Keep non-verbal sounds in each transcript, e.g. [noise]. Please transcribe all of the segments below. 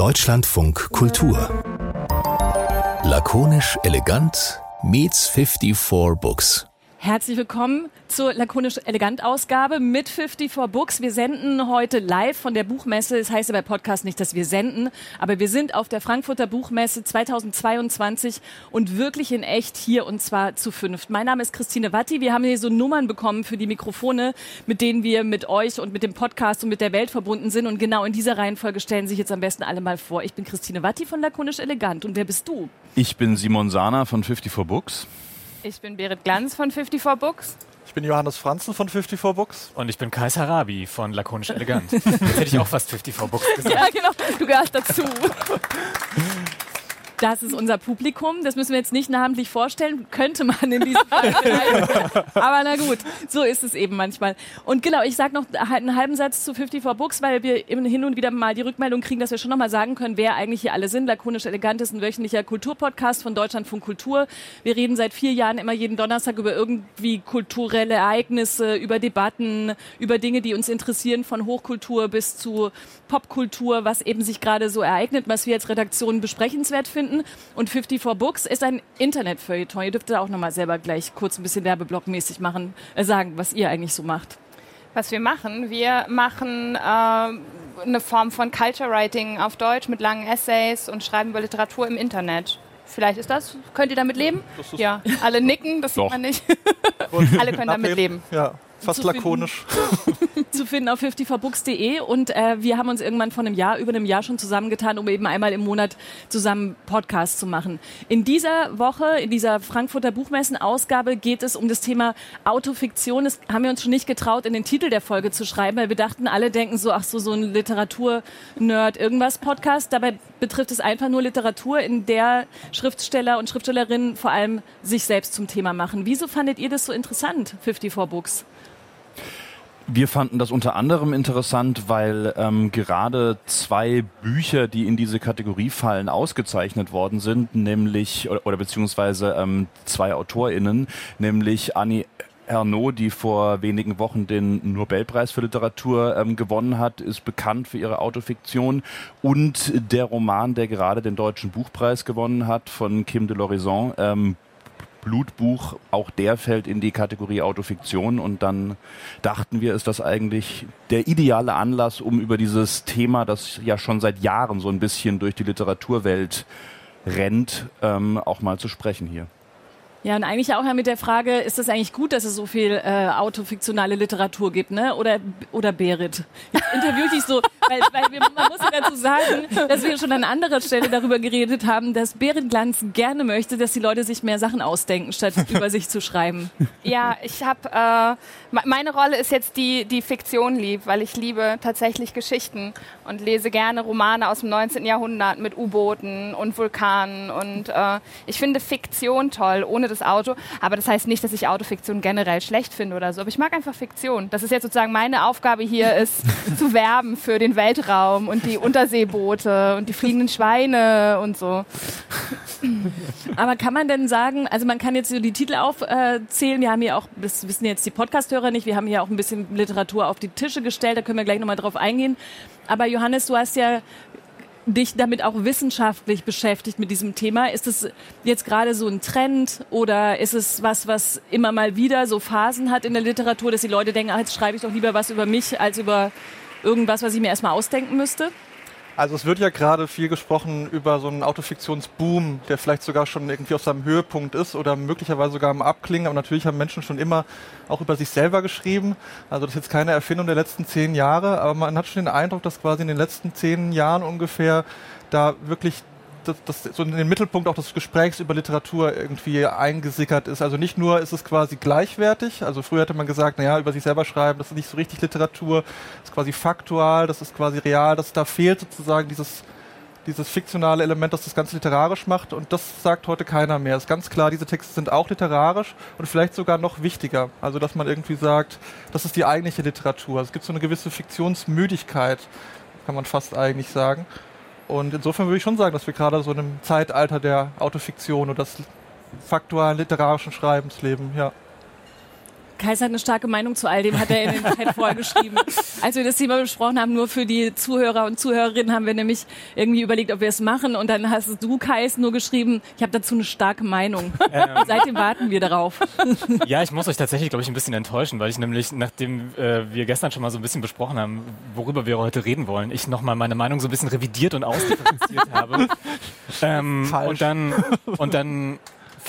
Deutschlandfunk Kultur. Lakonisch elegant meets 54 Books. Herzlich willkommen zur lakonisch elegant Ausgabe mit 54 Books. Wir senden heute live von der Buchmesse. Das heißt ja bei Podcast nicht, dass wir senden, aber wir sind auf der Frankfurter Buchmesse 2022 und wirklich in echt hier und zwar zu fünft. Mein Name ist Christine Watti. Wir haben hier so Nummern bekommen für die Mikrofone, mit denen wir mit euch und mit dem Podcast und mit der Welt verbunden sind und genau in dieser Reihenfolge stellen sich jetzt am besten alle mal vor. Ich bin Christine Watti von lakonisch elegant und wer bist du? Ich bin Simon Sana von 54 Books. Ich bin Berit Glanz von 54 Books. Ich bin Johannes Franzen von 54 Books. Und ich bin Kais Harabi von Lakonisch Elegant. [laughs] Jetzt hätte ich auch fast 54 Books gesagt. Ja, genau. Du gehörst dazu. [laughs] Das ist unser Publikum. Das müssen wir jetzt nicht namentlich vorstellen. Könnte man in diesem Fall. Aber na gut, so ist es eben manchmal. Und genau, ich sage noch einen halben Satz zu 54 Books, weil wir hin und wieder mal die Rückmeldung kriegen, dass wir schon noch mal sagen können, wer eigentlich hier alle sind. Lakonisch Elegant ist ein wöchentlicher Kulturpodcast von Deutschlandfunk Kultur. Wir reden seit vier Jahren immer jeden Donnerstag über irgendwie kulturelle Ereignisse, über Debatten, über Dinge, die uns interessieren, von Hochkultur bis zu Popkultur, was eben sich gerade so ereignet, was wir als Redaktion besprechenswert finden finden. Und 54 Books ist ein Internetfeuilleton. Ihr dürft da auch nochmal selber gleich kurz ein bisschen Werbeblockmäßig machen, äh, sagen, was ihr eigentlich so macht. Was wir machen, wir machen äh, eine Form von Culture Writing auf Deutsch mit langen Essays und schreiben über Literatur im Internet. Vielleicht ist das, könnt ihr damit leben? Ja, alle nicken, das Doch. sieht man nicht. [laughs] alle können damit leben. Ja, fast Zu lakonisch. [laughs] zu finden auf 54books.de und äh, wir haben uns irgendwann vor einem Jahr, über einem Jahr schon zusammengetan, um eben einmal im Monat zusammen Podcasts zu machen. In dieser Woche, in dieser Frankfurter Buchmessen-Ausgabe geht es um das Thema Autofiktion. Das haben wir uns schon nicht getraut, in den Titel der Folge zu schreiben, weil wir dachten, alle denken so, ach so, so ein Literatur-Nerd, irgendwas Podcast. Dabei betrifft es einfach nur Literatur, in der Schriftsteller und Schriftstellerinnen vor allem sich selbst zum Thema machen. Wieso fandet ihr das so interessant, 54 Books? Wir fanden das unter anderem interessant, weil ähm, gerade zwei Bücher, die in diese Kategorie fallen, ausgezeichnet worden sind, nämlich oder, oder beziehungsweise ähm, zwei AutorInnen, nämlich Annie Ernaux, die vor wenigen Wochen den Nobelpreis für Literatur ähm, gewonnen hat, ist bekannt für ihre Autofiktion. Und der Roman, der gerade den Deutschen Buchpreis gewonnen hat, von Kim de l'Horizon, ähm, Blutbuch, auch der fällt in die Kategorie Autofiktion und dann dachten wir, ist das eigentlich der ideale Anlass, um über dieses Thema, das ja schon seit Jahren so ein bisschen durch die Literaturwelt rennt, ähm, auch mal zu sprechen hier. Ja, und eigentlich auch ja mit der Frage, ist das eigentlich gut, dass es so viel äh, autofiktionale Literatur gibt, ne? Oder, oder Berit? Ich interview dich so, [laughs] weil, weil wir, man muss ja dazu sagen, dass wir schon an anderer Stelle darüber geredet haben, dass Berit Glanz gerne möchte, dass die Leute sich mehr Sachen ausdenken, statt [laughs] über sich zu schreiben. Ja, ich habe, äh, meine Rolle ist jetzt die, die Fiktion lieb, weil ich liebe tatsächlich Geschichten und lese gerne Romane aus dem 19. Jahrhundert mit U-Booten und Vulkanen und äh, ich finde Fiktion toll, ohne das Auto. Aber das heißt nicht, dass ich Autofiktion generell schlecht finde oder so. Aber ich mag einfach Fiktion. Das ist jetzt sozusagen meine Aufgabe hier, [laughs] ist zu werben für den Weltraum und die Unterseeboote und die fliegenden Schweine und so. Aber kann man denn sagen, also man kann jetzt so die Titel aufzählen. Wir haben hier auch, das wissen jetzt die Podcasthörer nicht, wir haben hier auch ein bisschen Literatur auf die Tische gestellt, da können wir gleich nochmal drauf eingehen. Aber Johannes, du hast ja dich damit auch wissenschaftlich beschäftigt mit diesem Thema. Ist es jetzt gerade so ein Trend oder ist es was, was immer mal wieder so Phasen hat in der Literatur, dass die Leute denken, ach, jetzt schreibe ich doch lieber was über mich als über irgendwas, was ich mir erstmal ausdenken müsste? Also es wird ja gerade viel gesprochen über so einen Autofiktionsboom, der vielleicht sogar schon irgendwie auf seinem Höhepunkt ist oder möglicherweise sogar am Abklingen. Aber natürlich haben Menschen schon immer auch über sich selber geschrieben. Also das ist jetzt keine Erfindung der letzten zehn Jahre, aber man hat schon den Eindruck, dass quasi in den letzten zehn Jahren ungefähr da wirklich das, das so in den Mittelpunkt auch des Gesprächs über Literatur irgendwie eingesickert ist. Also nicht nur ist es quasi gleichwertig, also früher hätte man gesagt, naja, über sich selber schreiben, das ist nicht so richtig Literatur, das ist quasi faktual, das ist quasi real, das da fehlt sozusagen dieses dieses fiktionale Element, das das Ganze literarisch macht und das sagt heute keiner mehr. Es ist ganz klar, diese Texte sind auch literarisch und vielleicht sogar noch wichtiger. Also dass man irgendwie sagt, das ist die eigentliche Literatur. Es gibt so eine gewisse Fiktionsmüdigkeit, kann man fast eigentlich sagen. Und insofern würde ich schon sagen, dass wir gerade so in einem Zeitalter der Autofiktion oder des faktualen literarischen Schreibens leben, ja. Kaiser hat eine starke Meinung zu all dem, hat er in den Chat vorgeschrieben. Als wir das Thema besprochen haben, nur für die Zuhörer und Zuhörerinnen, haben wir nämlich irgendwie überlegt, ob wir es machen. Und dann hast du, Kais, nur geschrieben, ich habe dazu eine starke Meinung. Ähm. Seitdem warten wir darauf. Ja, ich muss euch tatsächlich, glaube ich, ein bisschen enttäuschen, weil ich nämlich, nachdem äh, wir gestern schon mal so ein bisschen besprochen haben, worüber wir heute reden wollen, ich nochmal meine Meinung so ein bisschen revidiert und ausdifferenziert [laughs] habe. Ähm, Falsch. und dann, und dann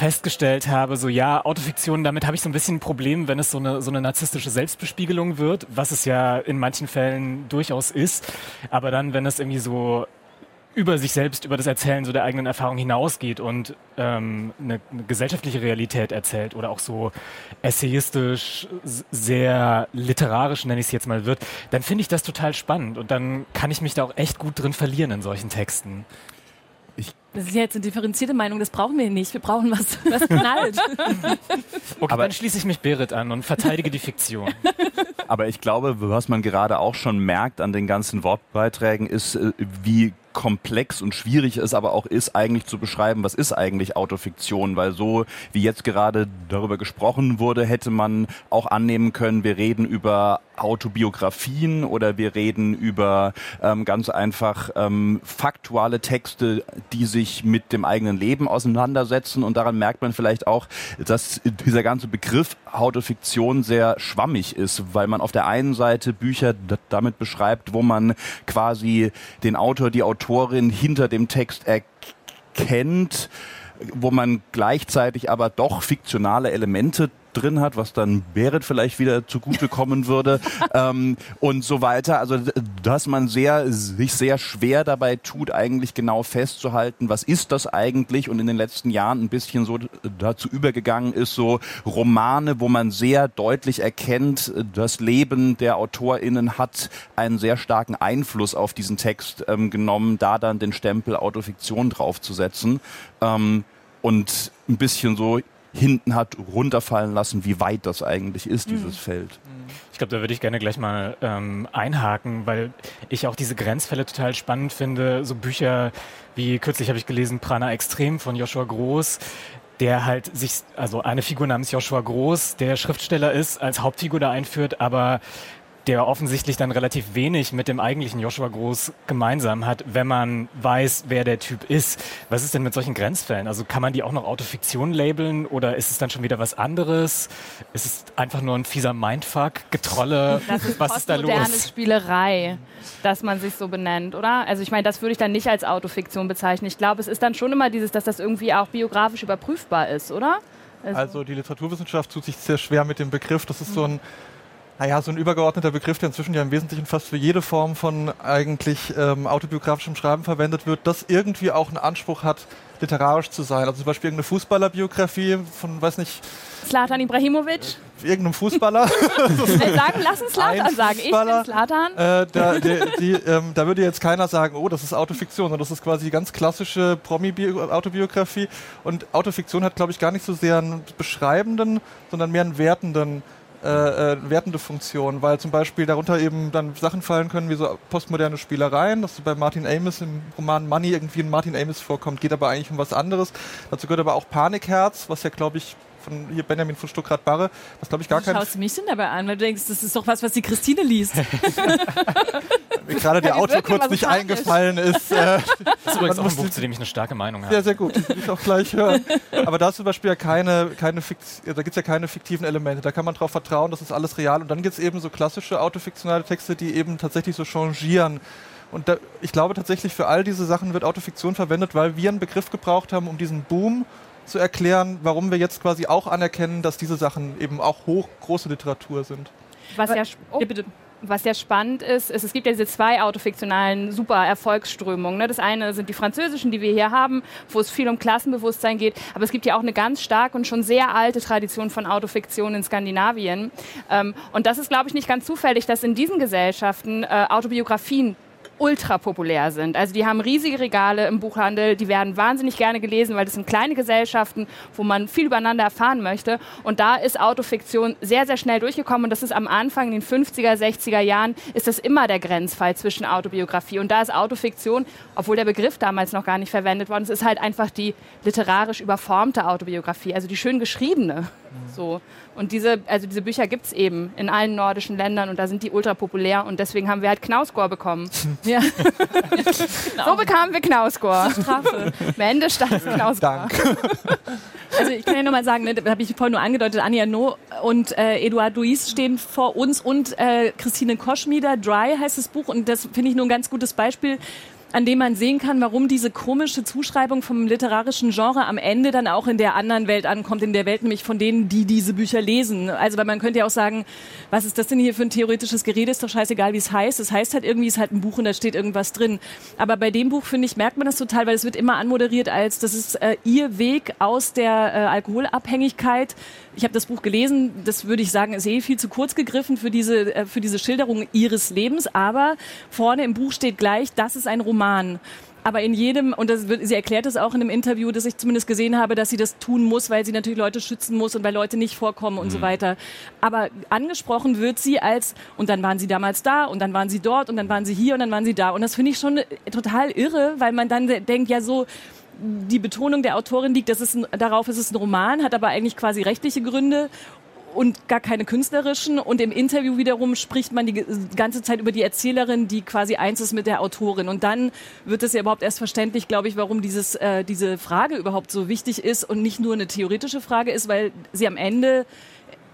festgestellt habe, so ja, Autofiktion, damit habe ich so ein bisschen ein Problem, wenn es so eine, so eine narzisstische Selbstbespiegelung wird, was es ja in manchen Fällen durchaus ist. Aber dann, wenn es irgendwie so über sich selbst, über das Erzählen so der eigenen Erfahrung hinausgeht und ähm, eine, eine gesellschaftliche Realität erzählt oder auch so essayistisch, sehr literarisch, nenne ich es jetzt mal, wird, dann finde ich das total spannend und dann kann ich mich da auch echt gut drin verlieren in solchen Texten. Das ist ja jetzt eine differenzierte Meinung, das brauchen wir nicht. Wir brauchen was, [laughs] was knallt. Okay, Aber- dann schließe ich mich Berit an und verteidige die Fiktion. [laughs] Aber ich glaube, was man gerade auch schon merkt an den ganzen Wortbeiträgen, ist, äh, wie komplex und schwierig es aber auch ist, eigentlich zu beschreiben, was ist eigentlich Autofiktion, weil so wie jetzt gerade darüber gesprochen wurde, hätte man auch annehmen können, wir reden über Autobiografien oder wir reden über ähm, ganz einfach ähm, faktuale Texte, die sich mit dem eigenen Leben auseinandersetzen. Und daran merkt man vielleicht auch, dass dieser ganze Begriff Autofiktion sehr schwammig ist, weil man auf der einen Seite Bücher damit beschreibt, wo man quasi den Autor, die Autorin hinter dem Text erkennt, wo man gleichzeitig aber doch fiktionale Elemente drin hat, was dann Berit vielleicht wieder zugutekommen würde. [laughs] Ähm, und so weiter. Also dass man sehr sich sehr schwer dabei tut, eigentlich genau festzuhalten, was ist das eigentlich? Und in den letzten Jahren ein bisschen so dazu übergegangen ist, so Romane, wo man sehr deutlich erkennt, das Leben der AutorInnen hat einen sehr starken Einfluss auf diesen Text ähm, genommen, da dann den Stempel Autofiktion draufzusetzen. Ähm, und ein bisschen so hinten hat runterfallen lassen, wie weit das eigentlich ist, dieses Feld. Ich glaube, da würde ich gerne gleich mal ähm, einhaken, weil ich auch diese Grenzfälle total spannend finde. So Bücher wie kürzlich habe ich gelesen Prana Extrem von Joshua Groß, der halt sich, also eine Figur namens Joshua Groß, der Schriftsteller ist, als Hauptfigur da einführt, aber der offensichtlich dann relativ wenig mit dem eigentlichen Joshua Groß gemeinsam hat, wenn man weiß, wer der Typ ist. Was ist denn mit solchen Grenzfällen? Also kann man die auch noch Autofiktion labeln oder ist es dann schon wieder was anderes? Ist es einfach nur ein fieser Mindfuck, Getrolle? Das ist was ist da los? Spielerei, dass man sich so benennt, oder? Also ich meine, das würde ich dann nicht als Autofiktion bezeichnen. Ich glaube, es ist dann schon immer dieses, dass das irgendwie auch biografisch überprüfbar ist, oder? Also die Literaturwissenschaft tut sich sehr schwer mit dem Begriff. Das ist so ein, naja, so ein übergeordneter Begriff, der inzwischen ja im Wesentlichen fast für jede Form von eigentlich ähm, autobiografischem Schreiben verwendet wird, das irgendwie auch einen Anspruch hat, literarisch zu sein. Also zum Beispiel irgendeine Fußballerbiografie von, weiß nicht, Slatan Ibrahimovic? irgendeinem Fußballer. [laughs] [laughs] Äh, sagen, lass uns Slatan sagen. Ich bin Fußballer. Slatan. Äh, da, der, die, ähm, da würde jetzt keiner sagen, oh, das ist Autofiktion, sondern das ist quasi die ganz klassische Promi-Autobiografie. Und Autofiktion hat, glaube ich, gar nicht so sehr einen beschreibenden, sondern mehr einen wertenden, äh, äh, wertende Funktion, weil zum Beispiel darunter eben dann Sachen fallen können wie so postmoderne Spielereien, dass bei Martin Amis im Roman Money irgendwie ein Martin Amis vorkommt, geht aber eigentlich um was anderes. Dazu gehört aber auch Panikherz, was ja, glaube ich, von hier Benjamin von Stuckrad-Barre, was glaube ich gar Du kein schaust mich denn dabei an, weil du denkst, das ist doch was, was die Christine liest. [laughs] mir gerade der Ja, Autor kurz nicht panisch. eingefallen ist. [laughs] Äh, Das ist übrigens auch ein Buch, zu dem ich eine starke Meinung habe. Sehr, sehr gut. Das will ich auch gleich hören. Aber da ist zum Beispiel ja keine, keine Fikt da gibt es ja keine fiktiven Elemente. Da kann man darauf vertrauen, das ist alles real. Und dann gibt es eben so klassische autofiktionale Texte, die eben tatsächlich so changieren. Und da, ich glaube tatsächlich, für all diese Sachen wird Autofiktion verwendet, weil wir einen Begriff gebraucht haben, um diesen Boom zu erklären, warum wir jetzt quasi auch anerkennen, dass diese Sachen eben auch hoch große Literatur sind. Was ja, oh, Ja, bitte. was ja spannend ist, ist, es gibt ja diese zwei autofiktionalen super Erfolgsströmungen. Ne? Das eine sind die französischen, die wir hier haben, wo es viel um Klassenbewusstsein geht. Aber es gibt ja auch eine ganz starke und schon sehr alte Tradition von Autofiktion in Skandinavien. Ähm, und das ist, glaube ich, nicht ganz zufällig, dass in diesen Gesellschaften äh, Autobiografien ultra populär sind. Also die haben riesige Regale im Buchhandel, die werden wahnsinnig gerne gelesen, weil das sind kleine Gesellschaften, wo man viel übereinander erfahren möchte. Und da ist Autofiktion sehr, sehr schnell durchgekommen und das ist am Anfang, in den 50er, 60er Jahren, ist das immer der Grenzfall zwischen Autobiografie. Und da ist Autofiktion, obwohl der Begriff damals noch gar nicht verwendet worden ist, ist halt einfach die literarisch überformte Autobiografie, also die schön geschriebene. So. Und diese, also diese Bücher gibt es eben in allen nordischen Ländern und da sind die ultra populär und deswegen haben wir halt Knausgård bekommen. [laughs] Ja. So bekamen wir Knausgård. Strafe. Am Ende stand es Knausgård. Dank. [laughs] Also ich kann ja nochmal sagen, ne, habe ich vorhin nur angedeutet, Anja No und äh, Eduard Luis stehen vor uns und äh, Christine Koschmieder, Dry heißt das Buch und das finde ich nur ein ganz gutes Beispiel, an dem man sehen kann, warum diese komische Zuschreibung vom literarischen Genre am Ende dann auch in der anderen Welt ankommt, in der Welt nämlich von denen, die diese Bücher lesen. Also weil man könnte ja auch sagen, was ist das denn hier für ein theoretisches Gerede, ist doch scheißegal, wie es heißt. Es heißt halt irgendwie, es ist halt ein Buch und da steht irgendwas drin. Aber bei dem Buch, finde ich, merkt man das total, weil es wird immer anmoderiert als, das ist äh, ihr Weg aus der äh, Alkoholabhängigkeit. Ich habe das Buch gelesen, das würde ich sagen, ist eh viel zu kurz gegriffen für diese, äh, für diese Schilderung ihres Lebens. Aber vorne im Buch steht gleich, das ist ein Roman. Aber in jedem, und das wird, sie erklärt es auch in einem Interview, das ich zumindest gesehen habe, dass sie das tun muss, weil sie natürlich Leute schützen muss und weil Leute nicht vorkommen und so weiter. Aber angesprochen wird sie als, und dann waren sie damals da und dann waren sie dort und dann waren sie hier und dann waren sie da. Und das finde ich schon total irre, weil man dann denkt, ja so, die Betonung der Autorin liegt, das ist ein, darauf ist es ein Roman, hat aber eigentlich quasi rechtliche Gründe und gar keine künstlerischen. Und im Interview wiederum spricht man die ganze Zeit über die Erzählerin, die quasi eins ist mit der Autorin. Und dann wird es ja überhaupt erst verständlich, glaube ich, warum dieses, äh, diese Frage überhaupt so wichtig ist und nicht nur eine theoretische Frage ist, weil sie am Ende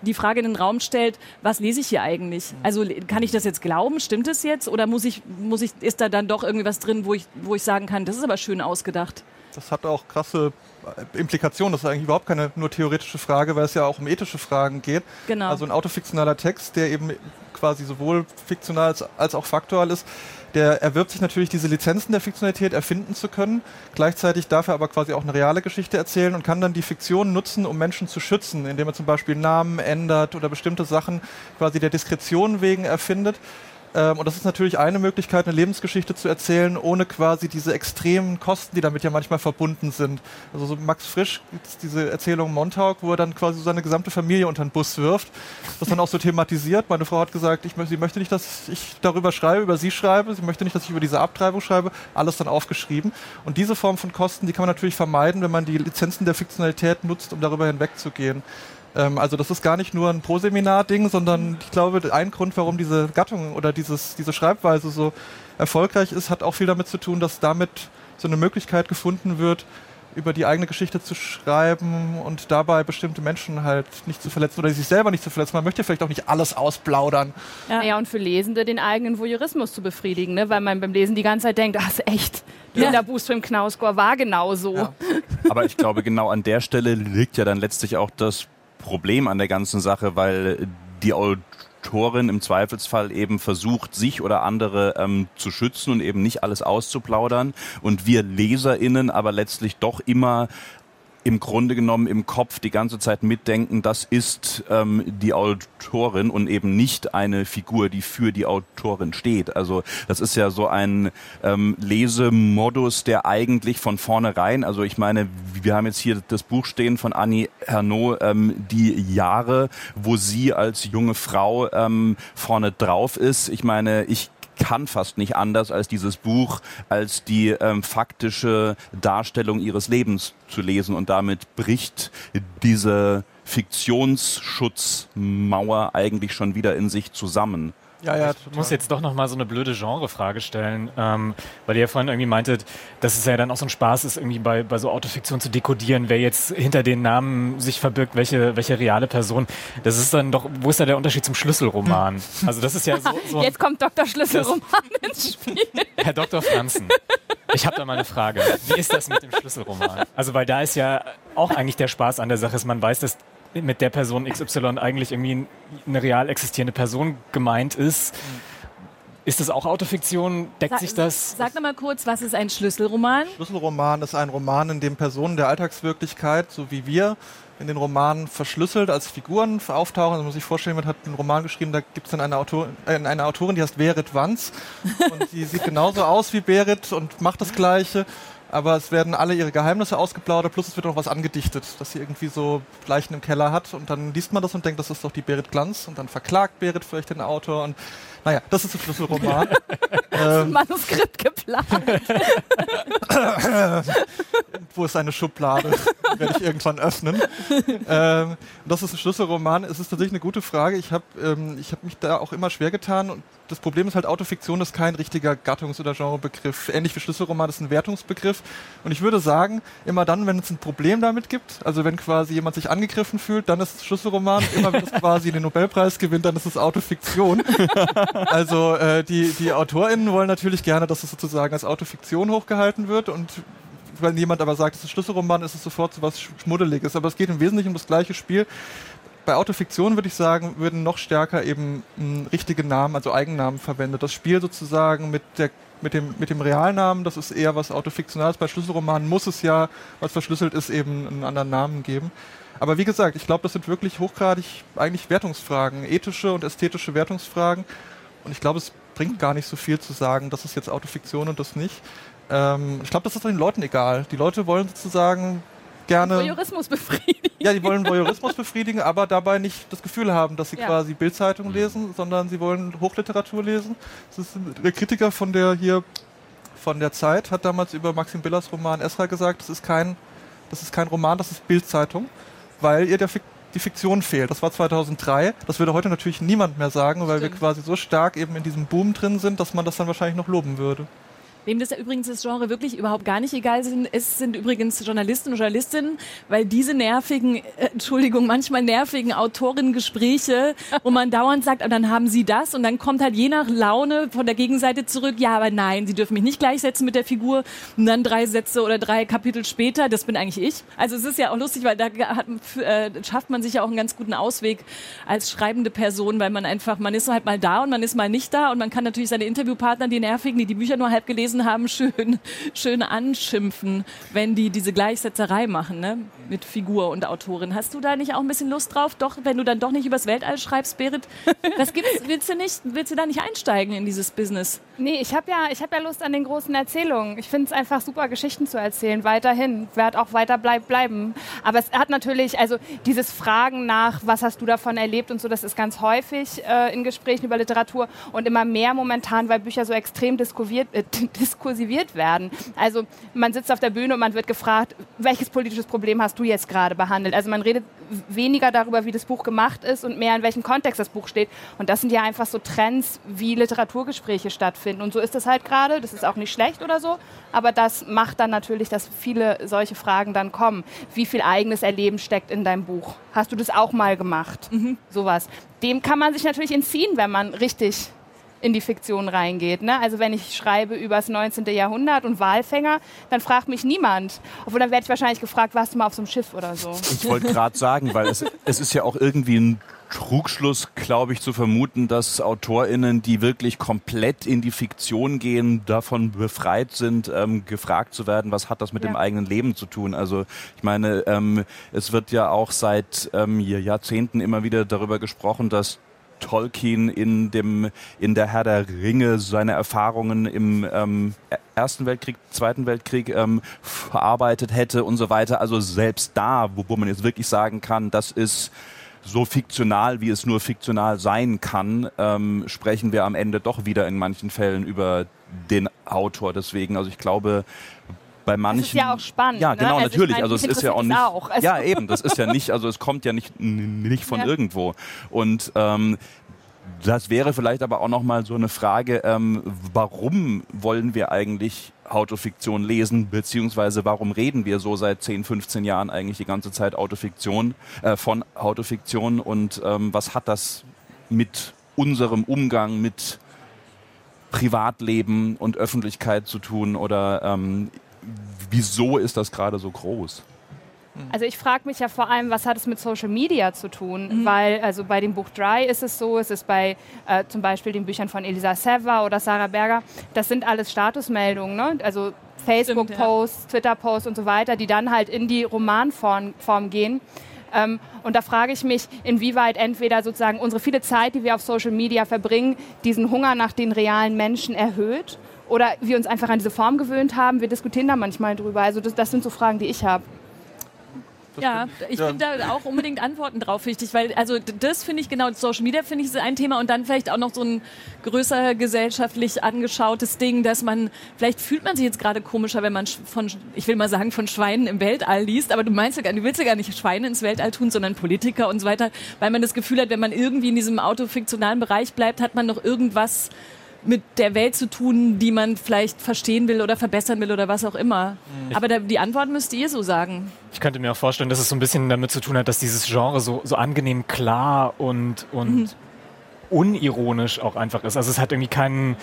die Frage in den Raum stellt, was lese ich hier eigentlich? Also kann ich das jetzt glauben? Stimmt es jetzt? Oder muss ich, muss ich, ist da dann doch irgendwie was drin, wo ich, wo ich sagen kann, das ist aber schön ausgedacht? Das hat auch krasse äh, Implikationen. Das ist eigentlich überhaupt keine nur theoretische Frage, weil es ja auch um ethische Fragen geht. Genau. Also ein autofiktionaler Text, der eben quasi sowohl fiktional als, als auch faktual ist, der erwirbt sich natürlich diese Lizenzen der Fiktionalität erfinden zu können. Gleichzeitig darf er aber quasi auch eine reale Geschichte erzählen und kann dann die Fiktion nutzen, um Menschen zu schützen, indem er zum Beispiel Namen ändert oder bestimmte Sachen quasi der Diskretion wegen erfindet. Ähm, und das ist natürlich eine Möglichkeit, eine Lebensgeschichte zu erzählen, ohne quasi diese extremen Kosten, die damit ja manchmal verbunden sind. Also so Max Frisch gibt es diese Erzählung Montauk, wo er dann quasi seine gesamte Familie unter den Bus wirft. Das dann auch so thematisiert. Meine Frau hat gesagt, ich sie möchte nicht, dass ich darüber schreibe, über sie schreibe. Sie möchte nicht, dass ich über diese Abtreibung schreibe. Alles dann aufgeschrieben. Und diese Form von Kosten, die kann man natürlich vermeiden, wenn man die Lizenzen der Fiktionalität nutzt, um darüber hinwegzugehen. Ähm, also das ist gar nicht nur ein Pro-Seminar-Ding, sondern ich glaube, ein Grund, warum diese Gattung oder dieses, diese Schreibweise so erfolgreich ist, hat auch viel damit zu tun, dass damit so eine Möglichkeit gefunden wird, über die eigene Geschichte zu schreiben und dabei bestimmte Menschen halt nicht zu verletzen oder sich selber nicht zu verletzen. Man möchte vielleicht auch nicht alles ausplaudern. Ja. Ja, und für Lesende den eigenen Voyeurismus zu befriedigen, ne? weil man beim Lesen die ganze Zeit denkt, ach, ist echt, Linda Boostrom Knausgård war genau so. Ja. Aber ich glaube, genau an der Stelle liegt ja dann letztlich auch das Problem an der ganzen Sache, weil die Autorin im Zweifelsfall eben versucht, sich oder andere ähm, zu schützen und eben nicht alles auszuplaudern. Und wir LeserInnen aber letztlich doch immer im Grunde genommen im Kopf die ganze Zeit mitdenken, das ist ähm, die Autorin und eben nicht eine Figur, die für die Autorin steht. Also das ist ja so ein ähm, Lesemodus, der eigentlich von vornherein, also ich meine, wir haben jetzt hier das Buch stehen von Annie Hernot, ähm, die Jahre, wo sie als junge Frau ähm, vorne drauf ist. Ich meine, ich kann fast nicht anders, als dieses Buch als die ähm, faktische Darstellung ihres Lebens zu lesen. Und damit bricht diese Fiktionsschutzmauer eigentlich schon wieder in sich zusammen. Ja, ja, Ich muss jetzt doch noch mal so eine blöde Genrefrage stellen, ähm, weil ihr ja vorhin irgendwie meintet, dass es ja dann auch so ein Spaß ist, irgendwie bei, bei so Autofiktion zu dekodieren, wer jetzt hinter den Namen sich verbirgt, welche, welche reale Person. Das ist dann doch, wo ist da der Unterschied zum Schlüsselroman? [laughs] Also das ist ja so, so Jetzt kommt Dr. Schlüsselroman ins Spiel. [laughs] Herr Dr. Franzen. Ich habe da mal eine Frage. Wie ist das mit dem Schlüsselroman? Also weil da ist ja auch eigentlich der Spaß an der Sache, ist, man weiß, dass mit der Person XY eigentlich irgendwie eine real existierende Person gemeint ist. Ist das auch Autofiktion? Deckt Sa- sich das? Sag noch mal kurz, was ist ein Schlüsselroman? Schlüsselroman ist ein Roman, in dem Personen der Alltagswirklichkeit, so wie wir, in den Romanen verschlüsselt als Figuren auftauchen. Also man muss sich vorstellen, man hat einen Roman geschrieben, da gibt es dann eine, Autor äh, eine Autorin, die heißt Berit Wanz und die sieht genauso aus wie Berit und macht das Gleiche. Aber es werden alle ihre Geheimnisse ausgeplaudert, plus es wird noch was angedichtet, dass sie irgendwie so Leichen im Keller hat. Und dann liest man das und denkt, das ist doch die Berit Glanz. Und dann verklagt Berit vielleicht den Autor. Und naja, das ist der Schlüsselroman. [laughs] ähm, Manuskript geplant. [laughs] wo ist eine Schublade? Werde ich irgendwann öffnen. ähm, das ist ein Schlüsselroman. Es ist tatsächlich eine gute Frage. Ich habe ähm, hab mich da auch immer schwer getan. Und das Problem ist halt, Autofiktion ist kein richtiger Gattungs- oder Genrebegriff. Ähnlich wie Schlüsselroman ist ein Wertungsbegriff. Und ich würde sagen, immer dann, wenn es ein Problem damit gibt, also wenn quasi jemand sich angegriffen fühlt, dann ist es Schlüsselroman. Immer wenn es [laughs] quasi den Nobelpreis gewinnt, dann ist es Autofiktion. [laughs] also äh, die, die AutorInnen wollen natürlich gerne, dass es sozusagen als Autofiktion hochgehalten wird und wenn jemand aber sagt, es ist Schlüsselroman, ist es sofort so was Schmuddeliges. Aber es geht im Wesentlichen um das gleiche Spiel. Bei Autofiktion würde ich sagen, würden noch stärker eben m, richtige Namen, also Eigennamen verwendet. Das Spiel sozusagen mit der mit dem, mit dem Realnamen, das ist eher was Autofiktionales. Bei Schlüsselromanen muss es ja, was verschlüsselt ist, eben einen anderen Namen geben. Aber wie gesagt, ich glaube, das sind wirklich hochgradig eigentlich Wertungsfragen, ethische und ästhetische Wertungsfragen. Und ich glaube, es bringt gar nicht so viel zu sagen, das ist jetzt Autofiktion und das nicht. Ähm, ich glaube, das ist den Leuten egal. Die Leute wollen sozusagen gerne. Voyeurismus befriedigen. Ja, die wollen Voyeurismus befriedigen, aber dabei nicht das Gefühl haben, dass sie Ja. quasi Bildzeitung lesen, sondern sie wollen Hochliteratur lesen. Ist der Kritiker von der hier von der Zeit hat damals über Maxim Billers Roman Esra gesagt, das ist kein, das ist kein Roman, das ist Bildzeitung, weil ihr der Fik die Fiktion fehlt. Das war 2003. Das würde heute natürlich niemand mehr sagen, weil wir Stimmt. quasi so stark eben in diesem Boom drin sind, dass man das dann wahrscheinlich noch loben würde. Wem das ja übrigens das Genre wirklich überhaupt gar nicht egal sind, ist, sind übrigens Journalisten und Journalistinnen, weil diese nervigen, äh, Entschuldigung, manchmal nervigen Autorinnengespräche, wo man dauernd sagt, ah, dann haben sie das. Und dann kommt halt je nach Laune von der Gegenseite zurück, ja, aber nein, sie dürfen mich nicht gleichsetzen mit der Figur. Und dann drei Sätze oder drei Kapitel später, das bin eigentlich ich. Also es ist ja auch lustig, weil da hat, äh, schafft man sich ja auch einen ganz guten Ausweg als schreibende Person, weil man einfach, man ist halt mal da und man ist mal nicht da. Und man kann natürlich seine Interviewpartner, die nervigen, die die Bücher nur halb gelesen haben, schön, schön anschimpfen, wenn die diese Gleichsetzerei machen, ne? Mit Figur und Autorin. Hast du da nicht auch ein bisschen Lust drauf? Doch, wenn du dann doch nicht übers Weltall schreibst, Berit, was gibt's, willst du nicht, willst du da nicht einsteigen in dieses Business? Nee, ich habe ja, ich hab ja Lust an den großen Erzählungen. Ich finde es einfach super, Geschichten zu erzählen, weiterhin. Werd auch weiter bleib, bleiben. Aber es hat natürlich, also dieses Fragen nach, was hast du davon erlebt und so, das ist ganz häufig äh, in Gesprächen über Literatur und immer mehr momentan, weil Bücher so extrem äh, [laughs] diskursiviert werden. Also man sitzt auf der Bühne und man wird gefragt, welches politisches Problem hast du jetzt gerade behandelt? Also man redet weniger darüber, wie das Buch gemacht ist und mehr in welchem Kontext das Buch steht. Und das sind ja einfach so Trends, wie Literaturgespräche stattfinden. Und so ist es halt gerade. Das ist auch nicht schlecht oder so. Aber das macht dann natürlich, dass viele solche Fragen dann kommen. Wie viel eigenes Erleben steckt in deinem Buch? Hast du das auch mal gemacht? Sowas. Dem kann man sich natürlich entziehen, wenn man richtig in die Fiktion reingeht. Ne? Also wenn ich schreibe über das 19. Jahrhundert und Walfänger, dann fragt mich niemand. Obwohl dann werde ich wahrscheinlich gefragt, warst du mal auf so einem Schiff oder so. Ich wollte gerade sagen, weil es, es ist ja auch irgendwie ein Trugschluss, glaube ich, zu vermuten, dass AutorInnen, die wirklich komplett in die Fiktion gehen, davon befreit sind, ähm, gefragt zu werden, was hat das mit Ja. dem eigenen Leben zu tun. Also ich meine, ähm, es wird ja auch seit ähm, Jahrzehnten immer wieder darüber gesprochen, dass Tolkien in dem in der Herr der Ringe seine Erfahrungen im ähm, Ersten Weltkrieg, Zweiten Weltkrieg ähm, verarbeitet hätte und so weiter. Also selbst da, wo, wo man jetzt wirklich sagen kann, das ist so fiktional, wie es nur fiktional sein kann, ähm, sprechen wir am Ende doch wieder in manchen Fällen über den Autor. Deswegen, also ich glaube, bei manchen. ist ja auch spannend, Ja, ne? genau, Also ich natürlich. meine, also es ist ja auch nicht. auch. Also- Ja, eben. Das ist ja nicht. Also es kommt ja nicht nicht von Ja. irgendwo. Und ähm, das wäre vielleicht aber auch noch mal so eine Frage, ähm, warum wollen wir eigentlich Autofiktion lesen, beziehungsweise warum reden wir so seit 10, 15 Jahren eigentlich die ganze Zeit Autofiktion, äh, von Autofiktion und ähm, was hat das mit unserem Umgang mit Privatleben und Öffentlichkeit zu tun oder ähm, wieso ist das gerade so groß? Also ich frage mich ja vor allem, was hat es mit Social Media zu tun? Weil also bei dem Buch Dry ist es so, es ist bei äh, zum Beispiel den Büchern von Elisa Seva oder Sarah Berger, das sind alles Statusmeldungen, ne? also Facebook-Posts, Twitter-Posts und so weiter, die dann halt in die Romanform Form gehen. Ähm, und da frage ich mich, inwieweit entweder sozusagen unsere viele Zeit, die wir auf Social Media verbringen, diesen Hunger nach den realen Menschen erhöht oder wir uns einfach an diese Form gewöhnt haben. Wir diskutieren da manchmal drüber. Also das, das sind so Fragen, die ich habe. Ja, ich ja. finde da auch unbedingt Antworten drauf wichtig, weil also das finde ich genau, Social Media finde ich ist ein Thema und dann vielleicht auch noch so ein größer gesellschaftlich angeschautes Ding, dass man, vielleicht fühlt man sich jetzt gerade komischer, wenn man von, ich will mal sagen, von Schweinen im Weltall liest, aber du meinst ja gar, du willst ja gar nicht Schweine ins Weltall tun, sondern Politiker und so weiter, weil man das Gefühl hat, wenn man irgendwie in diesem autofiktionalen Bereich bleibt, hat man noch irgendwas mit der Welt zu tun, die man vielleicht verstehen will oder verbessern will oder was auch immer. Mhm. Aber da, die Antwort müsst ihr so sagen. Ich könnte mir auch vorstellen, dass es so ein bisschen damit zu tun hat, dass dieses Genre so, so angenehm klar und, und mhm. unironisch auch einfach ist. Also es hat irgendwie keinen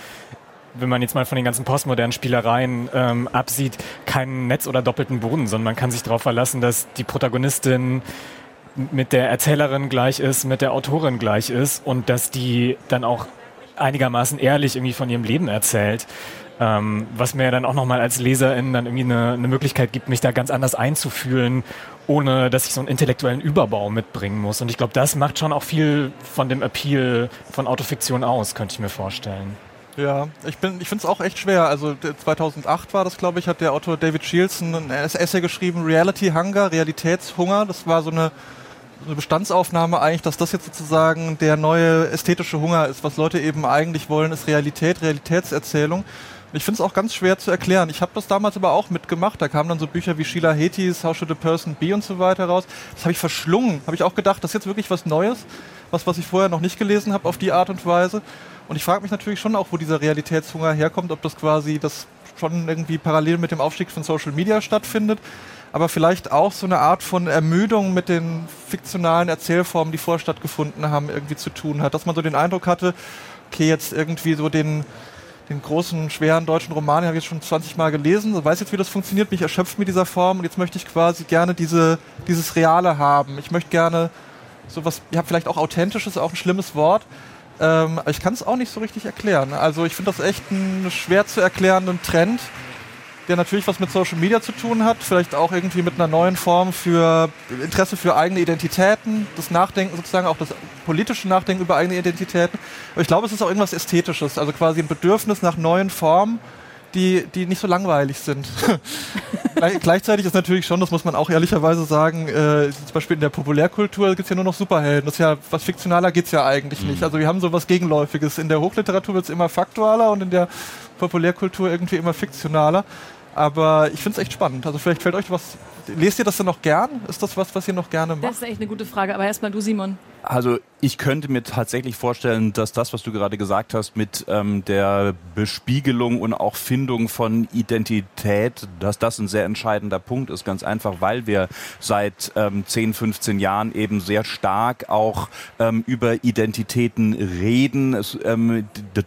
wenn man jetzt mal von den ganzen postmodernen Spielereien ähm, absieht, keinen Netz- oder doppelten Boden, sondern man kann sich darauf verlassen, dass die Protagonistin mit der Erzählerin gleich ist, mit der Autorin gleich ist und dass die dann auch einigermaßen ehrlich irgendwie von ihrem Leben erzählt. Ähm, was mir dann auch nochmal als Leserin dann irgendwie eine, eine Möglichkeit gibt, mich da ganz anders einzufühlen, ohne dass ich so einen intellektuellen Überbau mitbringen muss. Und ich glaube, das macht schon auch viel von dem Appeal von Autofiktion aus, könnte ich mir vorstellen. Ja, ich, bin, ich finde es auch echt schwer. Also 2008 war das, glaube ich, hat der Autor David Shielson ein Essay geschrieben, Reality Hunger, Realitätshunger. Das war so eine eine Bestandsaufnahme eigentlich, dass das jetzt sozusagen der neue ästhetische Hunger ist. Was Leute eben eigentlich wollen, ist Realität, Realitätserzählung. Ich finde es auch ganz schwer zu erklären. Ich habe das damals aber auch mitgemacht. Da kamen dann so Bücher wie Sheila Hetis, How Should a Person Be und so weiter raus. Das habe ich verschlungen. Habe ich auch gedacht, das ist jetzt wirklich was Neues. Was, was ich vorher noch nicht gelesen habe auf die Art und Weise. Und ich frage mich natürlich schon auch, wo dieser Realitätshunger herkommt. Ob das quasi das schon irgendwie parallel mit dem Aufstieg von Social Media stattfindet aber vielleicht auch so eine Art von Ermüdung mit den fiktionalen Erzählformen, die vorher stattgefunden haben, irgendwie zu tun hat. Dass man so den Eindruck hatte, okay, jetzt irgendwie so den, den großen, schweren deutschen Roman, den habe ich jetzt schon 20 Mal gelesen, weiß jetzt, wie das funktioniert, mich erschöpft mit dieser Form und jetzt möchte ich quasi gerne diese, dieses Reale haben. Ich möchte gerne sowas, ich habe vielleicht auch authentisches, auch ein schlimmes Wort, ähm, ich kann es auch nicht so richtig erklären. Also ich finde das echt einen schwer zu erklärenden Trend der natürlich was mit Social Media zu tun hat, vielleicht auch irgendwie mit einer neuen Form für Interesse für eigene Identitäten, das Nachdenken sozusagen, auch das politische Nachdenken über eigene Identitäten. Aber ich glaube, es ist auch irgendwas Ästhetisches, also quasi ein Bedürfnis nach neuen Formen, die, die nicht so langweilig sind. [laughs] Gleichzeitig ist natürlich schon, das muss man auch ehrlicherweise sagen, äh, zum Beispiel in der Populärkultur gibt es ja nur noch Superhelden. Das ist ja, was fiktionaler geht es ja eigentlich mhm. nicht. Also wir haben so was Gegenläufiges. In der Hochliteratur wird es immer faktualer und in der Populärkultur irgendwie immer fiktionaler. Aber ich finde es echt spannend. Also vielleicht fällt euch was. Lest ihr das denn noch gern? Ist das was, was ihr noch gerne macht? Das ist echt eine gute Frage. Aber erstmal du, Simon. Also ich könnte mir tatsächlich vorstellen, dass das, was du gerade gesagt hast, mit ähm, der Bespiegelung und auch Findung von Identität, dass das ein sehr entscheidender Punkt ist. Ganz einfach, weil wir seit ähm, 10, 15 Jahren eben sehr stark auch ähm, über Identitäten reden. Es, ähm,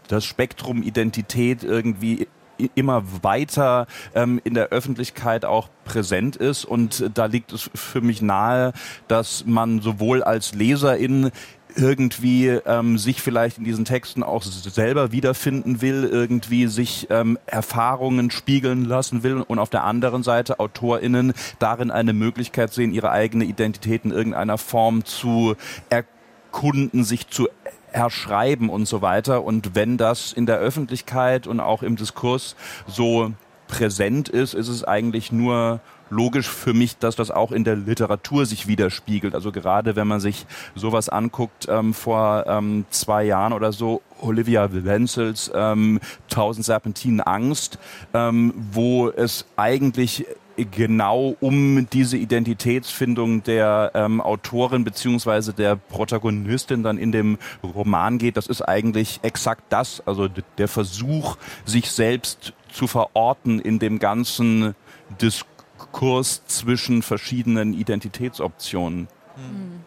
das Spektrum Identität irgendwie immer weiter ähm, in der Öffentlichkeit auch präsent ist. Und da liegt es für mich nahe, dass man sowohl als Leserin irgendwie ähm, sich vielleicht in diesen Texten auch selber wiederfinden will, irgendwie sich ähm, Erfahrungen spiegeln lassen will und auf der anderen Seite AutorInnen darin eine Möglichkeit sehen, ihre eigene Identität in irgendeiner Form zu erkunden, sich zu erschreiben und so weiter. Und wenn das in der Öffentlichkeit und auch im Diskurs so präsent ist, ist es eigentlich nur logisch für mich, dass das auch in der Literatur sich widerspiegelt. Also gerade wenn man sich sowas anguckt, ähm, vor ähm, zwei Jahren oder so, Olivia Wenzels ähm, Tausend Serpentinen Angst, ähm, wo es eigentlich genau um diese Identitätsfindung der ähm, Autorin beziehungsweise der Protagonistin dann in dem Roman geht. Das ist eigentlich exakt das, also der Versuch, sich selbst zu verorten in dem ganzen Diskurs zwischen verschiedenen Identitätsoptionen. Mhm.